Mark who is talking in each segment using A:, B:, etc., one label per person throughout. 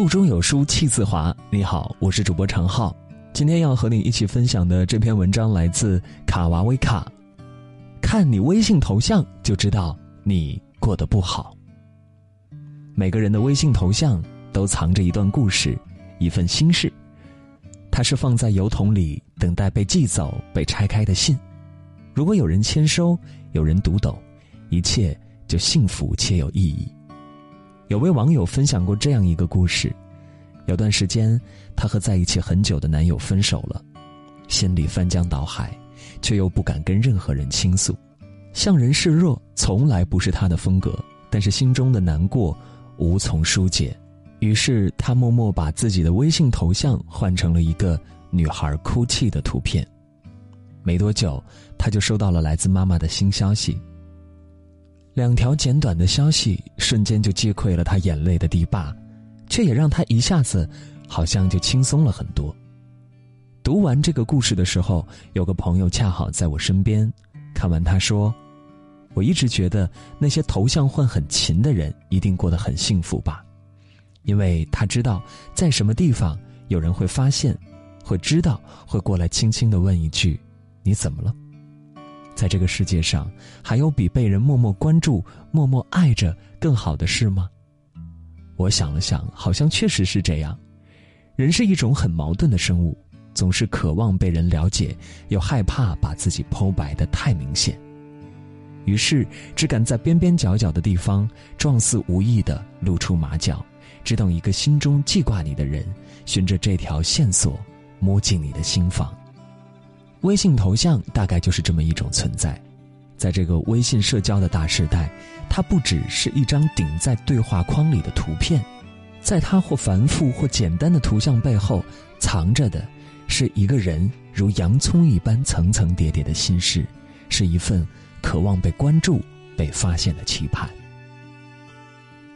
A: 腹中有书气自华。你好，我是主播常浩。今天要和你一起分享的这篇文章来自卡瓦维卡。看你微信头像就知道你过得不好。每个人的微信头像都藏着一段故事，一份心事。它是放在邮筒里等待被寄走、被拆开的信。如果有人签收，有人读懂，一切就幸福且有意义。有位网友分享过这样一个故事：有段时间，她和在一起很久的男友分手了，心里翻江倒海，却又不敢跟任何人倾诉，向人示弱从来不是她的风格。但是心中的难过无从疏解，于是她默默把自己的微信头像换成了一个女孩哭泣的图片。没多久，她就收到了来自妈妈的新消息。两条简短的消息瞬间就击溃了他眼泪的堤坝，却也让他一下子好像就轻松了很多。读完这个故事的时候，有个朋友恰好在我身边，看完他说：“我一直觉得那些头像换很勤的人一定过得很幸福吧，因为他知道在什么地方有人会发现，会知道，会过来轻轻的问一句：你怎么了？”在这个世界上，还有比被人默默关注、默默爱着更好的事吗？我想了想，好像确实是这样。人是一种很矛盾的生物，总是渴望被人了解，又害怕把自己剖白的太明显。于是，只敢在边边角角的地方，状似无意的露出马脚，只等一个心中记挂你的人，循着这条线索，摸进你的心房。微信头像大概就是这么一种存在，在这个微信社交的大时代，它不只是一张顶在对话框里的图片，在它或繁复或简单的图像背后，藏着的是一个人如洋葱一般层层叠叠的心事，是一份渴望被关注、被发现的期盼。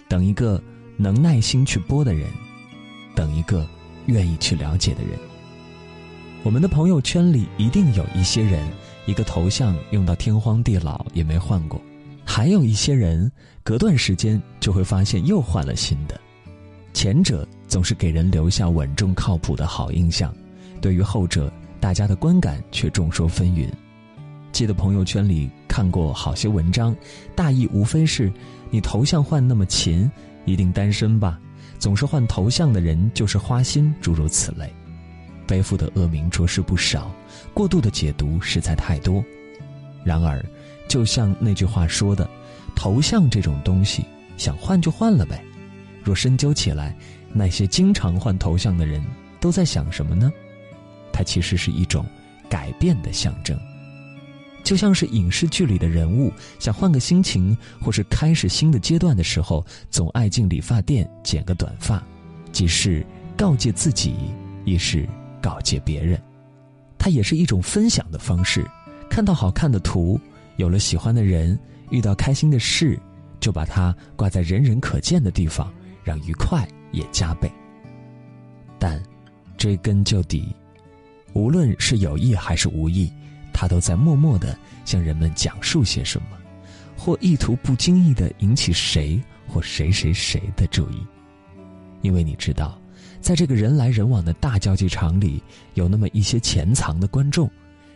A: 等一个能耐心去播的人，等一个愿意去了解的人。我们的朋友圈里一定有一些人，一个头像用到天荒地老也没换过；还有一些人，隔段时间就会发现又换了新的。前者总是给人留下稳重靠谱的好印象，对于后者，大家的观感却众说纷纭。记得朋友圈里看过好些文章，大意无非是：你头像换那么勤，一定单身吧？总是换头像的人就是花心，诸如此类。背负的恶名着实不少，过度的解读实在太多。然而，就像那句话说的：“头像这种东西，想换就换了呗。”若深究起来，那些经常换头像的人都在想什么呢？它其实是一种改变的象征，就像是影视剧里的人物想换个心情，或是开始新的阶段的时候，总爱进理发店剪个短发，既是告诫自己，亦是。告诫别人，它也是一种分享的方式。看到好看的图，有了喜欢的人，遇到开心的事，就把它挂在人人可见的地方，让愉快也加倍。但，追根究底，无论是有意还是无意，他都在默默的向人们讲述些什么，或意图不经意的引起谁或谁谁谁的注意，因为你知道。在这个人来人往的大交际场里，有那么一些潜藏的观众，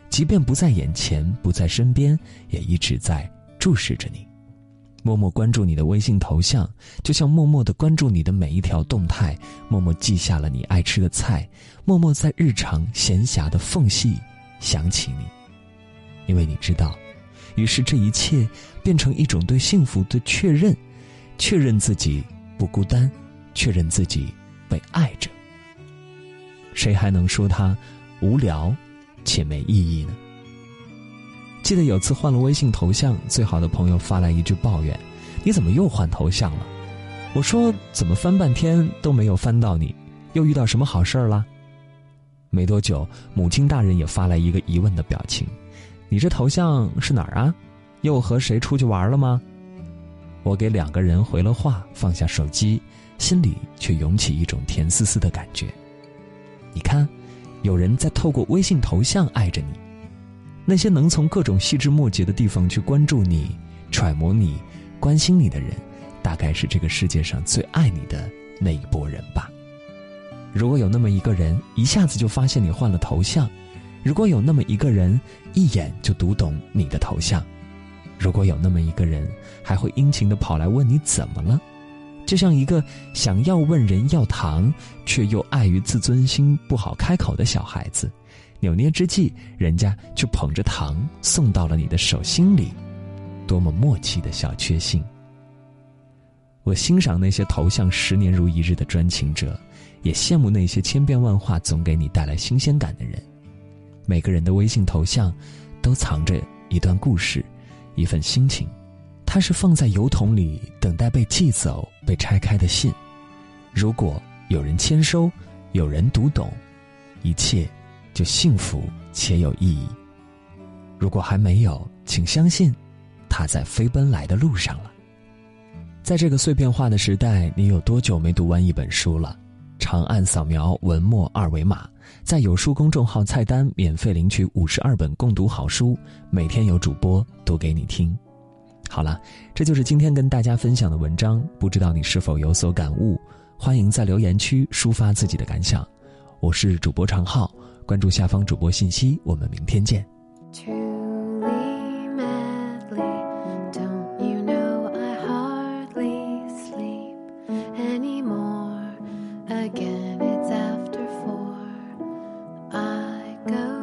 A: 即便不在眼前，不在身边，也一直在注视着你，默默关注你的微信头像，就像默默的关注你的每一条动态，默默记下了你爱吃的菜，默默在日常闲暇的缝隙想起你，因为你知道，于是这一切变成一种对幸福的确认，确认自己不孤单，确认自己。被爱着，谁还能说他无聊且没意义呢？记得有次换了微信头像，最好的朋友发来一句抱怨：“你怎么又换头像了？”我说：“怎么翻半天都没有翻到你？又遇到什么好事儿了？”没多久，母亲大人也发来一个疑问的表情：“你这头像是哪儿啊？又和谁出去玩了吗？”我给两个人回了话，放下手机。心里却涌起一种甜丝丝的感觉。你看，有人在透过微信头像爱着你，那些能从各种细枝末节的地方去关注你、揣摩你、关心你的人，大概是这个世界上最爱你的那一波人吧。如果有那么一个人一下子就发现你换了头像，如果有那么一个人一眼就读懂你的头像，如果有那么一个人还会殷勤的跑来问你怎么了，就像一个想要问人要糖却又碍于自尊心不好开口的小孩子，扭捏之际，人家却捧着糖送到了你的手心里，多么默契的小确幸。我欣赏那些头像十年如一日的专情者，也羡慕那些千变万化总给你带来新鲜感的人。每个人的微信头像，都藏着一段故事，一份心情。它是放在邮筒里等待被寄走、被拆开的信。如果有人签收，有人读懂，一切就幸福且有意义。如果还没有，请相信，他在飞奔来的路上了。在这个碎片化的时代，你有多久没读完一本书了？长按扫描文末二维码，在有书公众号菜单免费领取五十二本共读好书，每天有主播读给你听。好了，这就是今天跟大家分享的文章，不知道你是否有所感悟？欢迎在留言区抒发自己的感想。我是主播常浩，关注下方主播信息，我们明天见。
B: still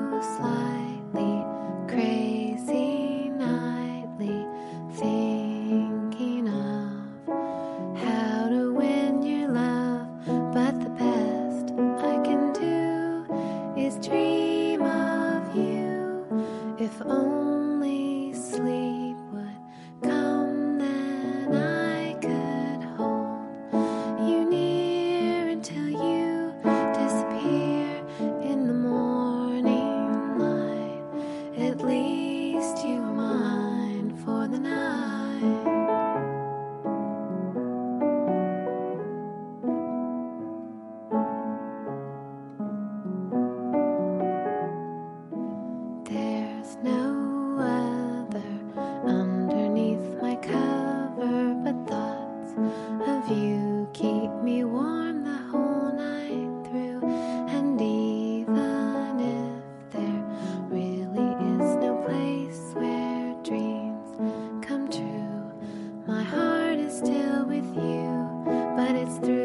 B: with you, but it's through.